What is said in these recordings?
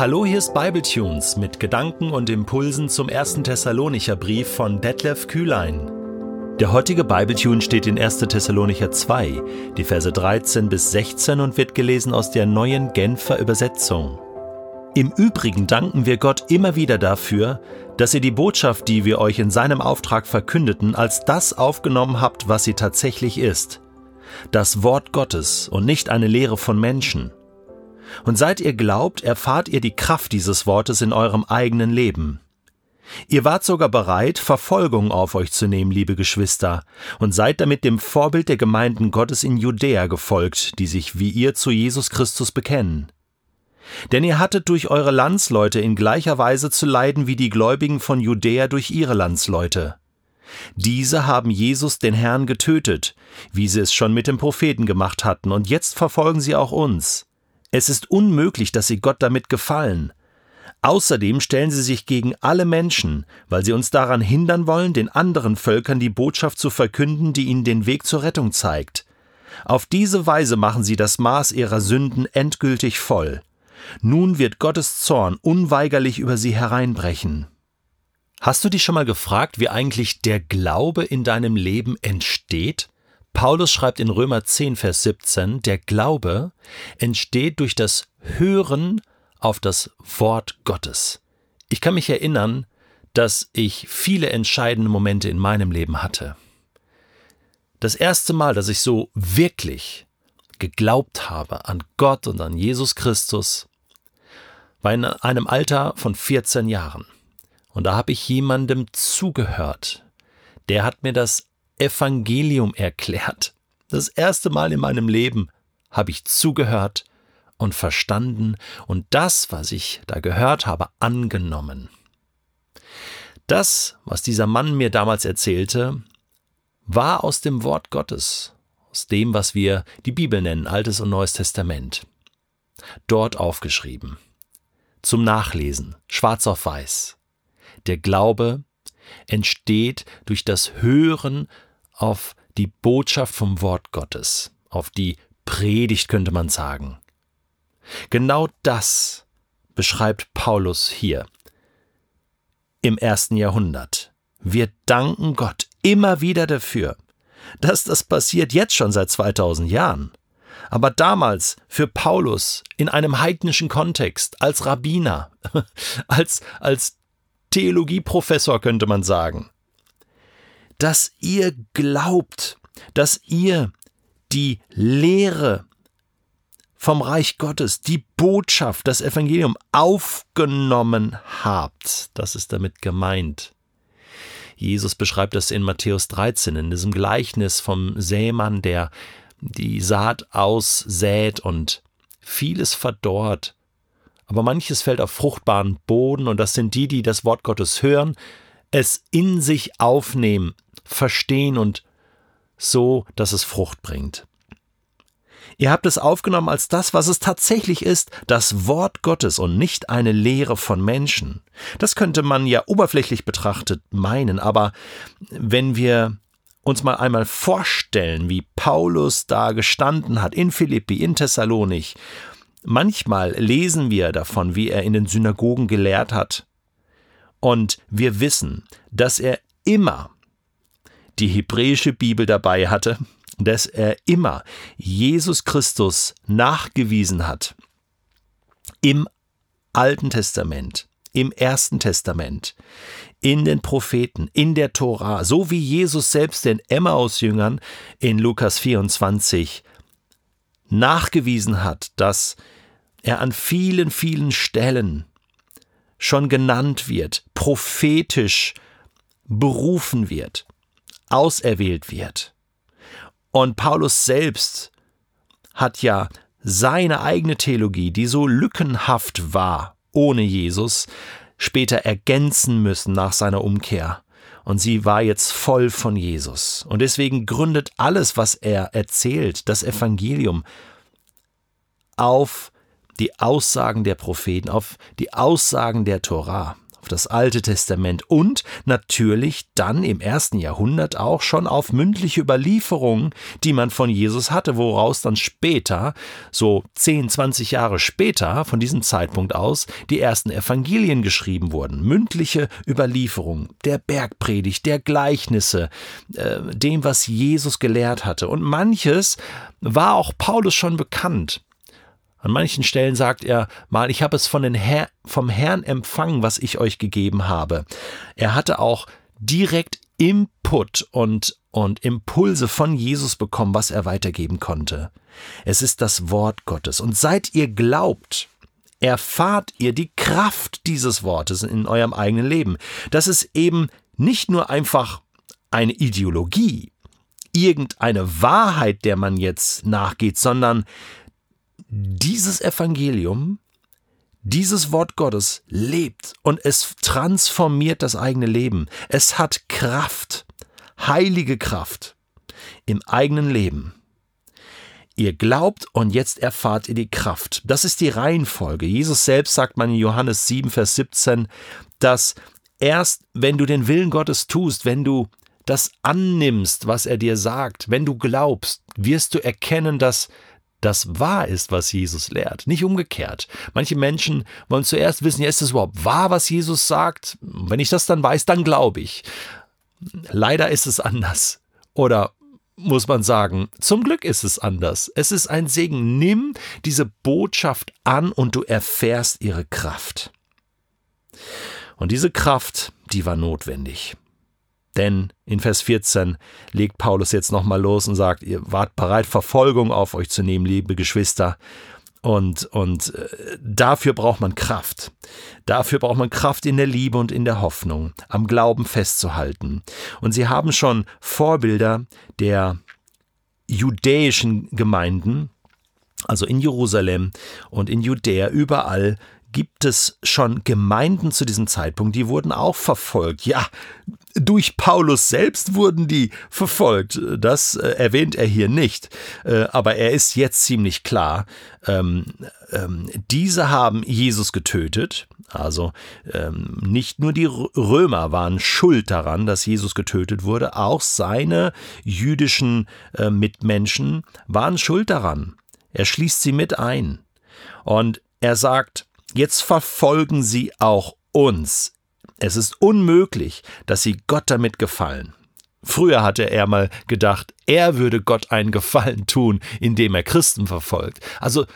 Hallo, hier ist Bibletunes mit Gedanken und Impulsen zum ersten Thessalonicher Brief von Detlef Kühlein. Der heutige Bibletune steht in 1. Thessalonicher 2, die Verse 13 bis 16 und wird gelesen aus der neuen Genfer Übersetzung. Im Übrigen danken wir Gott immer wieder dafür, dass ihr die Botschaft, die wir euch in seinem Auftrag verkündeten, als das aufgenommen habt, was sie tatsächlich ist. Das Wort Gottes und nicht eine Lehre von Menschen. Und seit ihr glaubt, erfahrt ihr die Kraft dieses Wortes in eurem eigenen Leben. Ihr wart sogar bereit, Verfolgung auf euch zu nehmen, liebe Geschwister, und seid damit dem Vorbild der Gemeinden Gottes in Judäa gefolgt, die sich wie ihr zu Jesus Christus bekennen. Denn ihr hattet durch eure Landsleute in gleicher Weise zu leiden wie die Gläubigen von Judäa durch ihre Landsleute. Diese haben Jesus den Herrn getötet, wie sie es schon mit dem Propheten gemacht hatten, und jetzt verfolgen sie auch uns. Es ist unmöglich, dass sie Gott damit gefallen. Außerdem stellen sie sich gegen alle Menschen, weil sie uns daran hindern wollen, den anderen Völkern die Botschaft zu verkünden, die ihnen den Weg zur Rettung zeigt. Auf diese Weise machen sie das Maß ihrer Sünden endgültig voll. Nun wird Gottes Zorn unweigerlich über sie hereinbrechen. Hast du dich schon mal gefragt, wie eigentlich der Glaube in deinem Leben entsteht? Paulus schreibt in Römer 10, Vers 17, der Glaube entsteht durch das Hören auf das Wort Gottes. Ich kann mich erinnern, dass ich viele entscheidende Momente in meinem Leben hatte. Das erste Mal, dass ich so wirklich geglaubt habe an Gott und an Jesus Christus, war in einem Alter von 14 Jahren. Und da habe ich jemandem zugehört. Der hat mir das Evangelium erklärt. Das erste Mal in meinem Leben habe ich zugehört und verstanden und das, was ich da gehört habe, angenommen. Das, was dieser Mann mir damals erzählte, war aus dem Wort Gottes, aus dem, was wir die Bibel nennen, Altes und Neues Testament. Dort aufgeschrieben. Zum Nachlesen, schwarz auf weiß. Der Glaube entsteht durch das Hören auf die Botschaft vom Wort Gottes, auf die Predigt könnte man sagen. Genau das beschreibt Paulus hier im ersten Jahrhundert. Wir danken Gott immer wieder dafür, dass das passiert jetzt schon seit 2000 Jahren. Aber damals für Paulus in einem heidnischen Kontext, als Rabbiner, als, als Theologieprofessor könnte man sagen, dass ihr glaubt, dass ihr die Lehre vom Reich Gottes, die Botschaft, das Evangelium aufgenommen habt. Das ist damit gemeint. Jesus beschreibt das in Matthäus 13, in diesem Gleichnis vom Sämann, der die Saat aussät und vieles verdorrt. Aber manches fällt auf fruchtbaren Boden und das sind die, die das Wort Gottes hören, es in sich aufnehmen, verstehen und so, dass es Frucht bringt. Ihr habt es aufgenommen als das, was es tatsächlich ist, das Wort Gottes und nicht eine Lehre von Menschen. Das könnte man ja oberflächlich betrachtet meinen, aber wenn wir uns mal einmal vorstellen, wie Paulus da gestanden hat in Philippi, in Thessalonich, manchmal lesen wir davon, wie er in den Synagogen gelehrt hat, und wir wissen, dass er immer die hebräische Bibel dabei hatte, dass er immer Jesus Christus nachgewiesen hat im Alten Testament, im Ersten Testament, in den Propheten, in der Tora, so wie Jesus selbst den Emmaus-Jüngern in Lukas 24 nachgewiesen hat, dass er an vielen, vielen Stellen schon genannt wird, prophetisch berufen wird auserwählt wird. Und Paulus selbst hat ja seine eigene Theologie, die so lückenhaft war ohne Jesus, später ergänzen müssen nach seiner Umkehr. Und sie war jetzt voll von Jesus. Und deswegen gründet alles, was er erzählt, das Evangelium, auf die Aussagen der Propheten, auf die Aussagen der Torah, auf das Alte Testament und natürlich dann im ersten Jahrhundert auch schon auf mündliche Überlieferungen, die man von Jesus hatte, woraus dann später, so 10, 20 Jahre später, von diesem Zeitpunkt aus, die ersten Evangelien geschrieben wurden. Mündliche Überlieferungen der Bergpredigt, der Gleichnisse, äh, dem, was Jesus gelehrt hatte. Und manches war auch Paulus schon bekannt. An manchen Stellen sagt er mal, ich habe es von den Herr, vom Herrn empfangen, was ich euch gegeben habe. Er hatte auch direkt Input und, und Impulse von Jesus bekommen, was er weitergeben konnte. Es ist das Wort Gottes. Und seit ihr glaubt, erfahrt ihr die Kraft dieses Wortes in eurem eigenen Leben. Das ist eben nicht nur einfach eine Ideologie, irgendeine Wahrheit, der man jetzt nachgeht, sondern dieses Evangelium, dieses Wort Gottes lebt und es transformiert das eigene Leben. Es hat Kraft, heilige Kraft im eigenen Leben. Ihr glaubt und jetzt erfahrt ihr die Kraft. Das ist die Reihenfolge. Jesus selbst sagt man in Johannes 7, Vers 17, dass erst wenn du den Willen Gottes tust, wenn du das annimmst, was er dir sagt, wenn du glaubst, wirst du erkennen, dass das wahr ist, was Jesus lehrt, nicht umgekehrt. Manche Menschen wollen zuerst wissen, ja, ist es überhaupt wahr, was Jesus sagt? Wenn ich das dann weiß, dann glaube ich. Leider ist es anders. Oder muss man sagen, zum Glück ist es anders. Es ist ein Segen. Nimm diese Botschaft an und du erfährst ihre Kraft. Und diese Kraft, die war notwendig. Denn in Vers 14 legt Paulus jetzt nochmal los und sagt, ihr wart bereit, Verfolgung auf euch zu nehmen, liebe Geschwister. Und, und äh, dafür braucht man Kraft. Dafür braucht man Kraft in der Liebe und in der Hoffnung, am Glauben festzuhalten. Und sie haben schon Vorbilder der judäischen Gemeinden, also in Jerusalem und in Judäa, überall gibt es schon Gemeinden zu diesem Zeitpunkt, die wurden auch verfolgt. Ja, durch Paulus selbst wurden die verfolgt. Das äh, erwähnt er hier nicht. Äh, aber er ist jetzt ziemlich klar. Ähm, ähm, diese haben Jesus getötet. Also ähm, nicht nur die Römer waren schuld daran, dass Jesus getötet wurde, auch seine jüdischen äh, Mitmenschen waren schuld daran. Er schließt sie mit ein. Und er sagt, Jetzt verfolgen sie auch uns. Es ist unmöglich, dass sie Gott damit gefallen. Früher hatte er mal gedacht, er würde Gott einen Gefallen tun, indem er Christen verfolgt. Also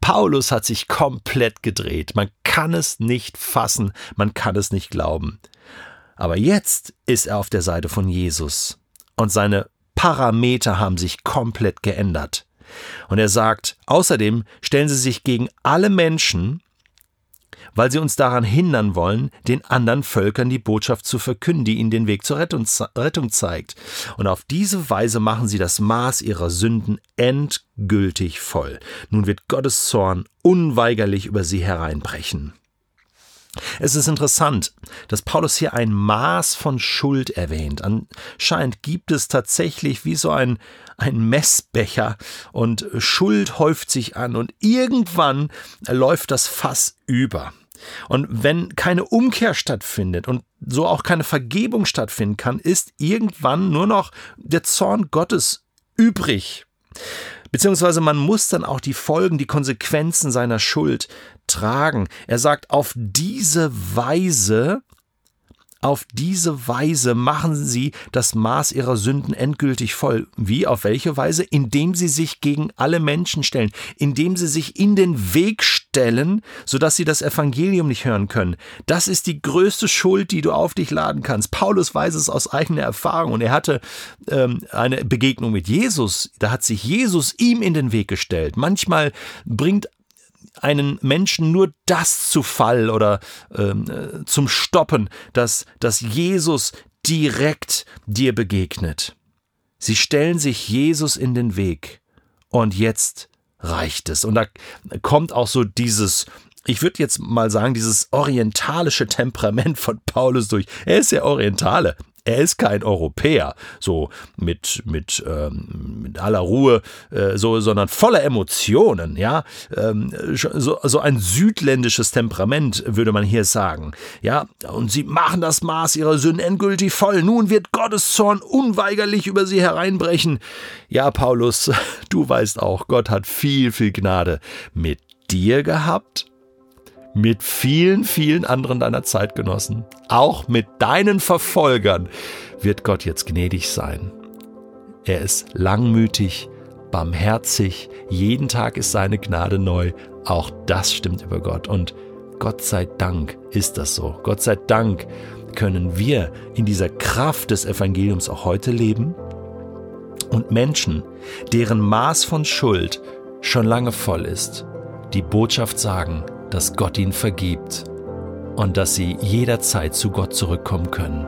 Paulus hat sich komplett gedreht. Man kann es nicht fassen, man kann es nicht glauben. Aber jetzt ist er auf der Seite von Jesus und seine Parameter haben sich komplett geändert. Und er sagt, außerdem stellen sie sich gegen alle Menschen, weil sie uns daran hindern wollen, den anderen Völkern die Botschaft zu verkünden, die ihnen den Weg zur Rettung, zeigt. Und auf diese Weise machen sie das Maß ihrer Sünden endgültig voll. Nun wird Gottes Zorn unweigerlich über sie hereinbrechen. Es ist interessant, dass Paulus hier ein Maß von Schuld erwähnt. Anscheinend gibt es tatsächlich wie so ein, ein Messbecher und Schuld häuft sich an und irgendwann läuft das Fass über. Und wenn keine Umkehr stattfindet und so auch keine Vergebung stattfinden kann, ist irgendwann nur noch der Zorn Gottes übrig. Beziehungsweise man muss dann auch die Folgen, die Konsequenzen seiner Schuld tragen. Er sagt, auf diese Weise auf diese Weise machen sie das Maß ihrer Sünden endgültig voll. Wie? Auf welche Weise? Indem sie sich gegen alle Menschen stellen, indem sie sich in den Weg stellen, sodass sie das Evangelium nicht hören können. Das ist die größte Schuld, die du auf dich laden kannst. Paulus weiß es aus eigener Erfahrung und er hatte ähm, eine Begegnung mit Jesus. Da hat sich Jesus ihm in den Weg gestellt. Manchmal bringt einen Menschen nur das zu Fall oder ähm, äh, zum Stoppen, dass, dass Jesus direkt dir begegnet. Sie stellen sich Jesus in den Weg und jetzt reicht es. Und da kommt auch so dieses, ich würde jetzt mal sagen, dieses orientalische Temperament von Paulus durch. Er ist ja Orientale. Er ist kein Europäer, so mit, mit, ähm, mit aller Ruhe, äh, so, sondern voller Emotionen, ja. Ähm, so, so ein südländisches Temperament, würde man hier sagen. Ja, und sie machen das Maß ihrer Sünden endgültig voll. Nun wird Gottes Zorn unweigerlich über sie hereinbrechen. Ja, Paulus, du weißt auch, Gott hat viel, viel Gnade mit dir gehabt mit vielen, vielen anderen deiner Zeitgenossen, auch mit deinen Verfolgern, wird Gott jetzt gnädig sein. Er ist langmütig, barmherzig, jeden Tag ist seine Gnade neu. Auch das stimmt über Gott. Und Gott sei Dank ist das so. Gott sei Dank können wir in dieser Kraft des Evangeliums auch heute leben und Menschen, deren Maß von Schuld schon lange voll ist, die Botschaft sagen, dass Gott ihnen vergibt und dass sie jederzeit zu Gott zurückkommen können.